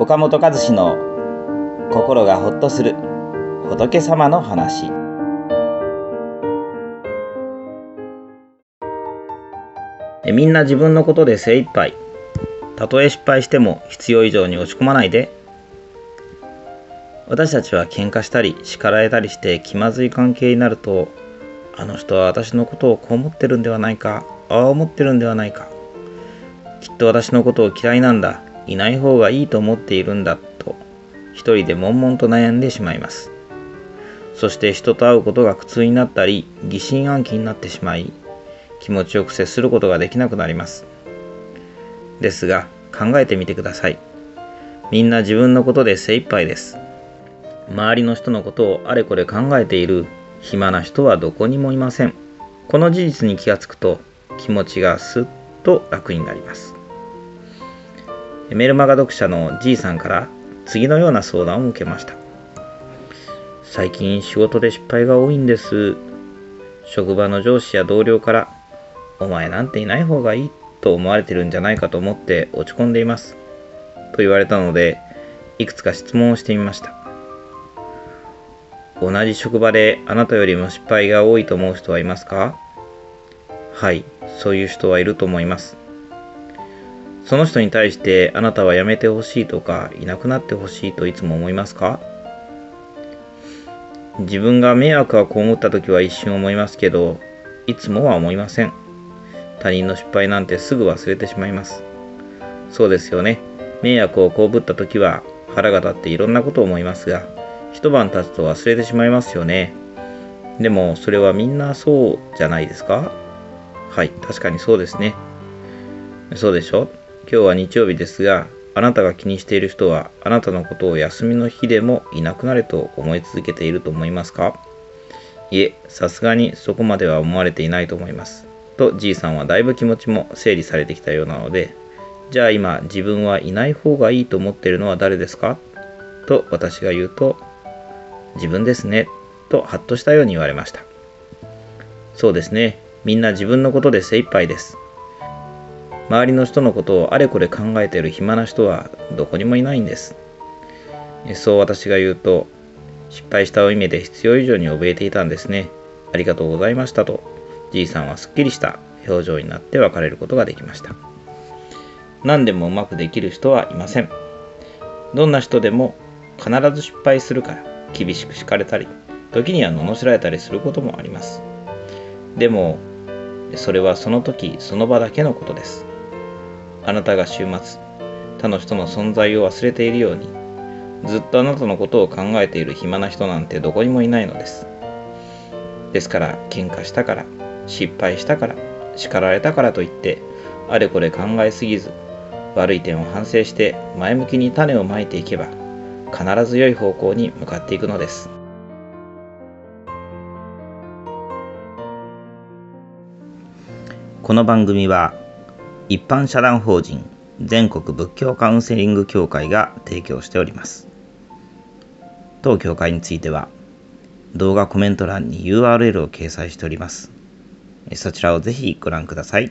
岡本和志の心がほっとする仏様の話。えみんな自分のことで精一杯。たとえ失敗しても必要以上に落ち込まないで。私たちは喧嘩したり叱られたりして気まずい関係になるとあの人は私のことをこう思ってるんではないかああ思ってるんではないか。きっと私のことを嫌いなんだ。いない方がいいと思っているんだと一人で悶々と悩んでしまいます。そして人と会うことが苦痛になったり疑心暗鬼になってしまい気持ちよく接することができなくなります。ですが考えてみてください。みんな自分のことで精一杯です。周りの人のことをあれこれ考えている暇な人はどこにもいません。この事実に気がつくと気持ちがすっと楽になります。メルマガ読者の G さんから次のような相談を受けました。最近仕事で失敗が多いんです。職場の上司や同僚からお前なんていない方がいいと思われてるんじゃないかと思って落ち込んでいます。と言われたのでいくつか質問をしてみました。同じ職場であなたよりも失敗が多いと思う人はいますか？はい、そういう人はいると思います。その人に対してあなたは辞めてほしいとかいなくなってほしいといつも思いますか？自分が迷惑を被った時は一瞬思いますけど、いつもは思いません。他人の失敗なんてすぐ忘れてしまいます。そうですよね。迷惑を被った時は腹が立っていろんなことを思いますが、一晩経つと忘れてしまいますよね。でもそれはみんなそうじゃないですか？はい、確かにそうですね。そうでしょ？今日は日曜日ですが、あなたが気にしている人はあなたのことを休みの日でもいなくなれと思い続けていると思いますか？いえ、さすがにそこまでは思われていないと思います。と G さんはだいぶ気持ちも整理されてきたようなので、じゃあ今自分はいない方がいいと思っているのは誰ですか？と私が言うと、自分ですね、とハッとしたように言われました。そうですね、みんな自分のことで精一杯です。周りの人のことをあれこれ考えている暇な人はどこにもいないんです。そう私が言うと、失敗した負い目で必要以上に怯えていたんですね。ありがとうございましたと、じいさんはすっきりした表情になって別れることができました。何でもうまくできる人はいません。どんな人でも必ず失敗するから厳しく敷かれたり、時には罵られたりすることもあります。でも、それはその時その場だけのことです。あなたが週末、他の人の存在を忘れているように、ずっとあなたのことを考えている暇な人なんてどこにもいないのです。ですから、喧嘩したから、失敗したから、叱られたからといって、あれこれ考えすぎず、悪い点を反省して前向きに種をまいていけば、必ず良い方向に向かっていくのです。この番組は一般社団法人全国仏教カウンセリング協会が提供しております。当協会については動画コメント欄に URL を掲載しております。そちらをぜひご覧ください。